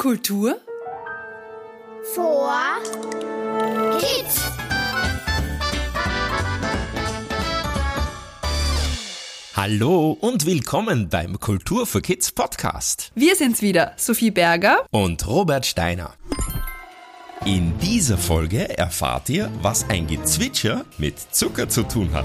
Kultur vor Kids. Hallo und willkommen beim Kultur für Kids Podcast. Wir sind's wieder, Sophie Berger und Robert Steiner. In dieser Folge erfahrt ihr, was ein Gezwitscher mit Zucker zu tun hat.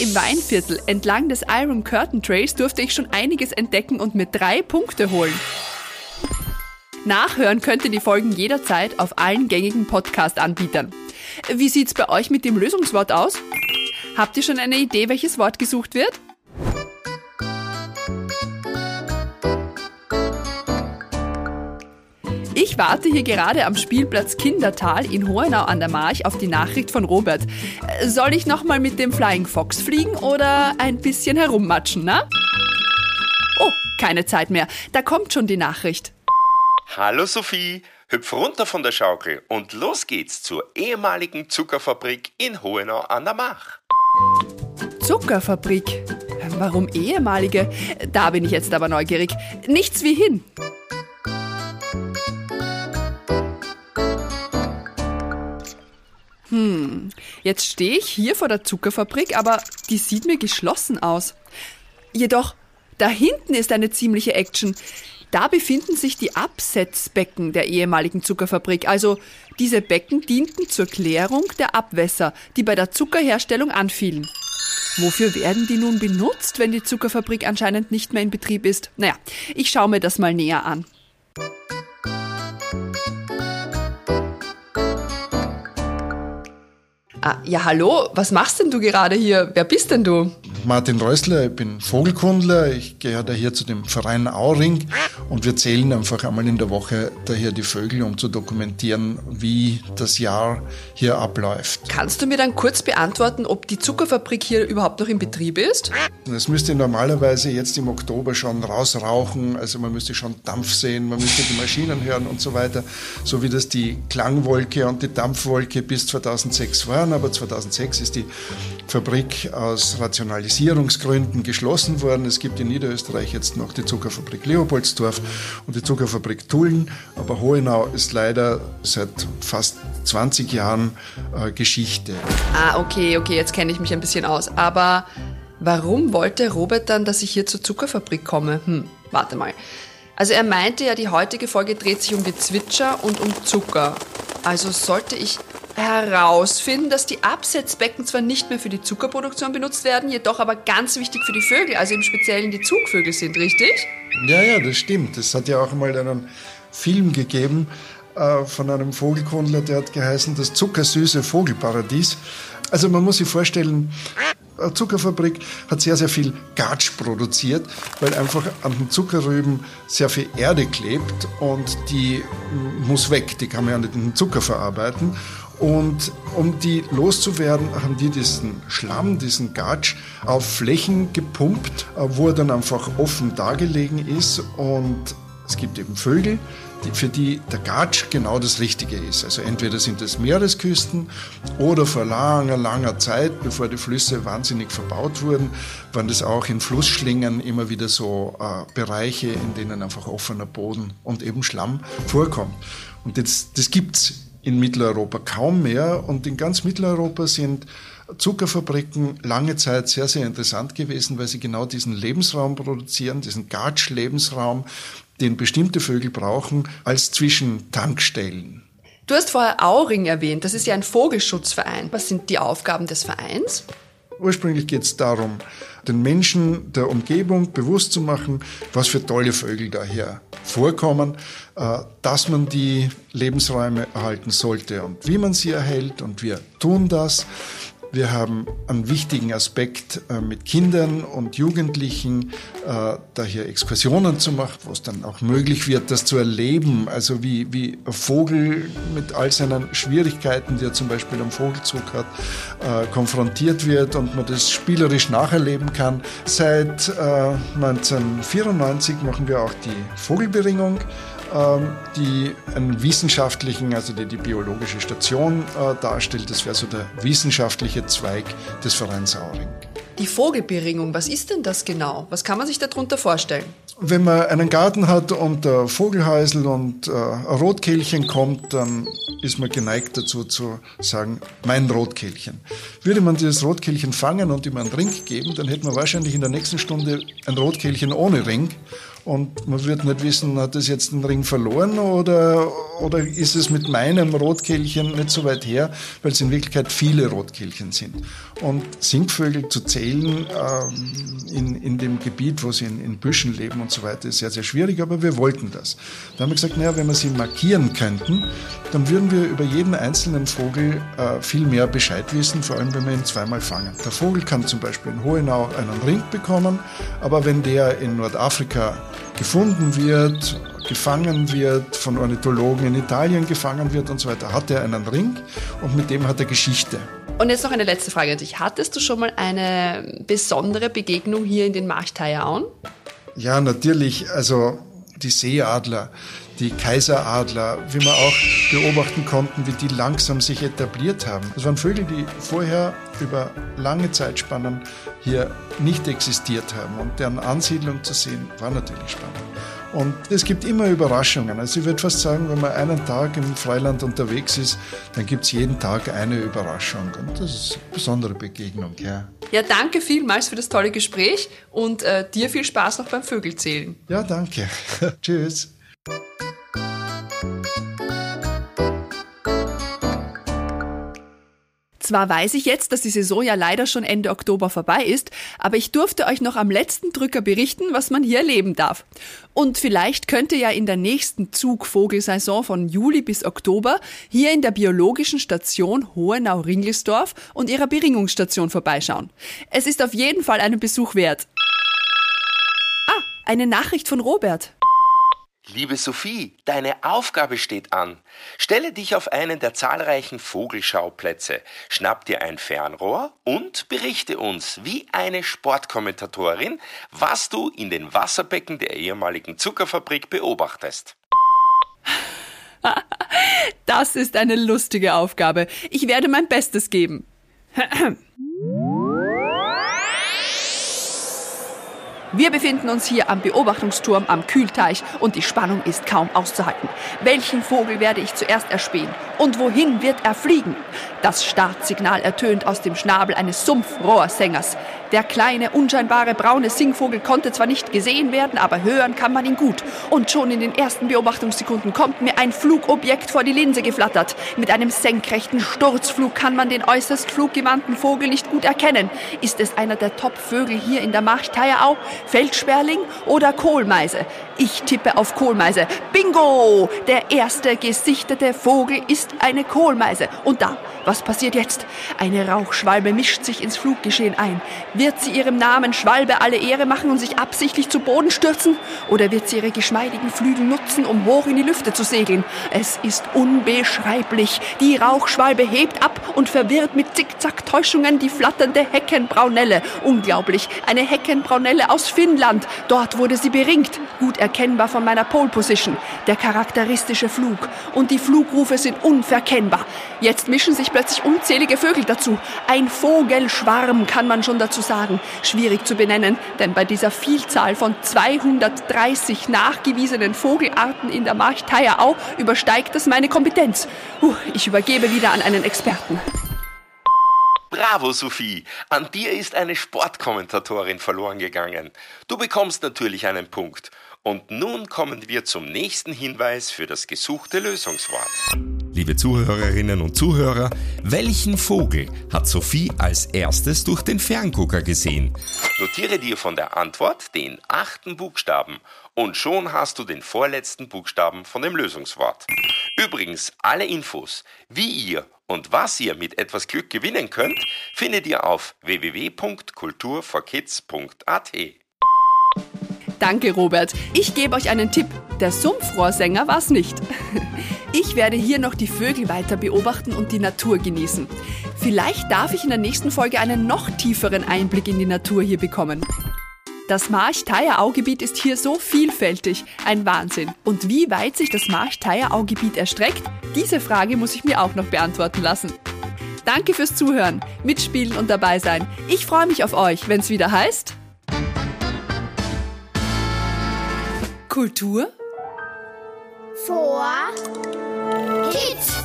Im Weinviertel entlang des Iron Curtain Trays durfte ich schon einiges entdecken und mir drei Punkte holen. Nachhören könnt ihr die Folgen jederzeit auf allen gängigen Podcast-Anbietern. Wie sieht's bei euch mit dem Lösungswort aus? Habt ihr schon eine Idee, welches Wort gesucht wird? Ich warte hier gerade am Spielplatz Kindertal in Hohenau an der March auf die Nachricht von Robert. Soll ich nochmal mit dem Flying Fox fliegen oder ein bisschen herummatschen, na? Oh, keine Zeit mehr. Da kommt schon die Nachricht. Hallo Sophie, hüpf runter von der Schaukel und los geht's zur ehemaligen Zuckerfabrik in Hohenau an der Mach. Zuckerfabrik? Warum ehemalige? Da bin ich jetzt aber neugierig. Nichts wie hin. Jetzt stehe ich hier vor der Zuckerfabrik, aber die sieht mir geschlossen aus. Jedoch, da hinten ist eine ziemliche Action. Da befinden sich die Absetzbecken der ehemaligen Zuckerfabrik. Also diese Becken dienten zur Klärung der Abwässer, die bei der Zuckerherstellung anfielen. Wofür werden die nun benutzt, wenn die Zuckerfabrik anscheinend nicht mehr in Betrieb ist? Naja, ich schaue mir das mal näher an. Ah, ja, hallo, was machst denn du gerade hier? Wer bist denn du? Martin Reusler, ich bin Vogelkundler, ich gehöre daher zu dem Verein Auring und wir zählen einfach einmal in der Woche daher die Vögel, um zu dokumentieren, wie das Jahr hier abläuft. Kannst du mir dann kurz beantworten, ob die Zuckerfabrik hier überhaupt noch in Betrieb ist? Es müsste normalerweise jetzt im Oktober schon rausrauchen, also man müsste schon Dampf sehen, man müsste die Maschinen hören und so weiter, so wie das die Klangwolke und die Dampfwolke bis 2006 waren, aber 2006 ist die Fabrik aus Rationalisierungsgründen geschlossen worden. Es gibt in Niederösterreich jetzt noch die Zuckerfabrik Leopoldsdorf und die Zuckerfabrik Tulln, aber Hohenau ist leider seit fast 20 Jahren äh, Geschichte. Ah, okay, okay, jetzt kenne ich mich ein bisschen aus. Aber warum wollte Robert dann, dass ich hier zur Zuckerfabrik komme? Hm, warte mal. Also er meinte ja, die heutige Folge dreht sich um Gezwitscher und um Zucker. Also sollte ich herausfinden, dass die Absetzbecken zwar nicht mehr für die Zuckerproduktion benutzt werden, jedoch aber ganz wichtig für die Vögel, also im Speziellen die Zugvögel sind, richtig? Ja, ja, das stimmt. Es hat ja auch mal einen Film gegeben äh, von einem Vogelkundler, der hat geheißen Das zuckersüße Vogelparadies. Also man muss sich vorstellen, eine Zuckerfabrik hat sehr, sehr viel Gatsch produziert, weil einfach an den Zuckerrüben sehr viel Erde klebt und die muss weg, die kann man ja nicht in den Zucker verarbeiten. Und um die loszuwerden, haben die diesen Schlamm, diesen Gatsch auf Flächen gepumpt, wo er dann einfach offen dargelegen ist. Und es gibt eben Vögel, für die der Gatsch genau das Richtige ist. Also entweder sind es Meeresküsten oder vor langer, langer Zeit, bevor die Flüsse wahnsinnig verbaut wurden, waren das auch in Flussschlingen immer wieder so äh, Bereiche, in denen einfach offener Boden und eben Schlamm vorkommt. Und das, das gibt's in Mitteleuropa kaum mehr. Und in ganz Mitteleuropa sind Zuckerfabriken lange Zeit sehr, sehr interessant gewesen, weil sie genau diesen Lebensraum produzieren, diesen Gatsch-Lebensraum, den bestimmte Vögel brauchen, als Zwischentankstellen. Du hast vorher Auring erwähnt, das ist ja ein Vogelschutzverein. Was sind die Aufgaben des Vereins? Ursprünglich geht es darum, den Menschen der Umgebung bewusst zu machen, was für tolle Vögel daher vorkommen, äh, dass man die Lebensräume erhalten sollte und wie man sie erhält und wir tun das. Wir haben einen wichtigen Aspekt äh, mit Kindern und Jugendlichen, äh, da hier Exkursionen zu machen, wo es dann auch möglich wird, das zu erleben. Also wie, wie ein Vogel mit all seinen Schwierigkeiten, die er zum Beispiel am Vogelzug hat, äh, konfrontiert wird und man das spielerisch nacherleben kann. Seit 1994 machen wir auch die Vogelberingung die einen wissenschaftlichen, also die die biologische Station äh, darstellt. Das wäre so der wissenschaftliche Zweig des Vereins Auring. Die Vogelberingung, was ist denn das genau? Was kann man sich darunter vorstellen? Wenn man einen Garten hat und der Vogelhäusl und äh, Rotkehlchen kommt, dann ist man geneigt dazu zu sagen, mein Rotkehlchen. Würde man dieses Rotkehlchen fangen und ihm einen Ring geben, dann hätte man wahrscheinlich in der nächsten Stunde ein Rotkehlchen ohne Ring und man wird nicht wissen, hat es jetzt den Ring verloren oder, oder ist es mit meinem Rotkehlchen nicht so weit her, weil es in Wirklichkeit viele Rotkehlchen sind. Und Singvögel zu zählen ähm, in, in dem Gebiet, wo sie in, in Büschen leben und so weiter, ist sehr, sehr schwierig, aber wir wollten das. Da haben wir gesagt, naja, wenn wir sie markieren könnten, dann würden wir über jeden einzelnen Vogel äh, viel mehr Bescheid wissen, vor allem wenn wir ihn zweimal fangen. Der Vogel kann zum Beispiel in Hohenau einen Ring bekommen, aber wenn der in Nordafrika gefunden wird, gefangen wird, von Ornithologen in Italien gefangen wird und so weiter, hat er einen Ring und mit dem hat er Geschichte. Und jetzt noch eine letzte Frage an dich. Hattest du schon mal eine besondere Begegnung hier in den Marchteierauen? Ja, natürlich. Also die Seeadler, die Kaiseradler, wie wir auch beobachten konnten, wie die langsam sich etabliert haben. Das waren Vögel, die vorher über lange Zeitspannen hier nicht existiert haben. Und deren Ansiedlung zu sehen, war natürlich spannend. Und es gibt immer Überraschungen. Also ich würde fast sagen, wenn man einen Tag im Freiland unterwegs ist, dann gibt es jeden Tag eine Überraschung. Und das ist eine besondere Begegnung, ja. Ja, danke vielmals für das tolle Gespräch und äh, dir viel Spaß noch beim Vögelzählen. Ja, danke. Tschüss. Zwar weiß ich jetzt, dass die Saison ja leider schon Ende Oktober vorbei ist, aber ich durfte euch noch am letzten Drücker berichten, was man hier erleben darf. Und vielleicht könnt ihr ja in der nächsten Zugvogelsaison von Juli bis Oktober hier in der biologischen Station Hohenau-Ringelsdorf und ihrer Beringungsstation vorbeischauen. Es ist auf jeden Fall einen Besuch wert. Ah, eine Nachricht von Robert. Liebe Sophie, deine Aufgabe steht an. Stelle dich auf einen der zahlreichen Vogelschauplätze, schnapp dir ein Fernrohr und berichte uns wie eine Sportkommentatorin, was du in den Wasserbecken der ehemaligen Zuckerfabrik beobachtest. Das ist eine lustige Aufgabe. Ich werde mein Bestes geben. Wir befinden uns hier am Beobachtungsturm am Kühlteich und die Spannung ist kaum auszuhalten. Welchen Vogel werde ich zuerst erspähen? Und wohin wird er fliegen? Das Startsignal ertönt aus dem Schnabel eines Sumpfrohrsängers. Der kleine, unscheinbare braune Singvogel konnte zwar nicht gesehen werden, aber hören kann man ihn gut. Und schon in den ersten Beobachtungssekunden kommt mir ein Flugobjekt vor die Linse geflattert. Mit einem senkrechten Sturzflug kann man den äußerst fluggewandten Vogel nicht gut erkennen. Ist es einer der Top-Vögel hier in der Marchteiau, Feldsperling oder Kohlmeise? Ich tippe auf Kohlmeise. Bingo! Der erste gesichtete Vogel ist eine Kohlmeise. Und da, was passiert jetzt? Eine Rauchschwalbe mischt sich ins Fluggeschehen ein. Wird sie ihrem Namen Schwalbe alle Ehre machen und sich absichtlich zu Boden stürzen? Oder wird sie ihre geschmeidigen Flügel nutzen, um hoch in die Lüfte zu segeln? Es ist unbeschreiblich. Die Rauchschwalbe hebt ab und verwirrt mit Zickzack-Täuschungen die flatternde Heckenbraunelle. Unglaublich. Eine Heckenbraunelle aus Finnland. Dort wurde sie beringt. Gut erkennbar von meiner Pole Position. Der charakteristische Flug. Und die Flugrufe sind unverkennbar. Jetzt mischen sich plötzlich unzählige Vögel dazu. Ein Vogelschwarm kann man schon dazu sagen. Schwierig zu benennen, denn bei dieser Vielzahl von 230 nachgewiesenen Vogelarten in der Marchteier übersteigt das meine Kompetenz. Uh, ich übergebe wieder an einen Experten. Bravo, Sophie! An dir ist eine Sportkommentatorin verloren gegangen. Du bekommst natürlich einen Punkt. Und nun kommen wir zum nächsten Hinweis für das gesuchte Lösungswort. Liebe Zuhörerinnen und Zuhörer, welchen Vogel hat Sophie als erstes durch den Ferngucker gesehen? Notiere dir von der Antwort den achten Buchstaben und schon hast du den vorletzten Buchstaben von dem Lösungswort. Übrigens, alle Infos, wie ihr und was ihr mit etwas Glück gewinnen könnt, findet ihr auf www.kulturforkids.at. Danke, Robert. Ich gebe euch einen Tipp. Der Sumpfrohrsänger war's nicht. Ich werde hier noch die Vögel weiter beobachten und die Natur genießen. Vielleicht darf ich in der nächsten Folge einen noch tieferen Einblick in die Natur hier bekommen. Das March-Theier-Augebiet ist hier so vielfältig, ein Wahnsinn. Und wie weit sich das March-Theier-Augebiet erstreckt, diese Frage muss ich mir auch noch beantworten lassen. Danke fürs Zuhören, Mitspielen und dabei sein. Ich freue mich auf euch, wenn es wieder heißt Kultur Vor Kids.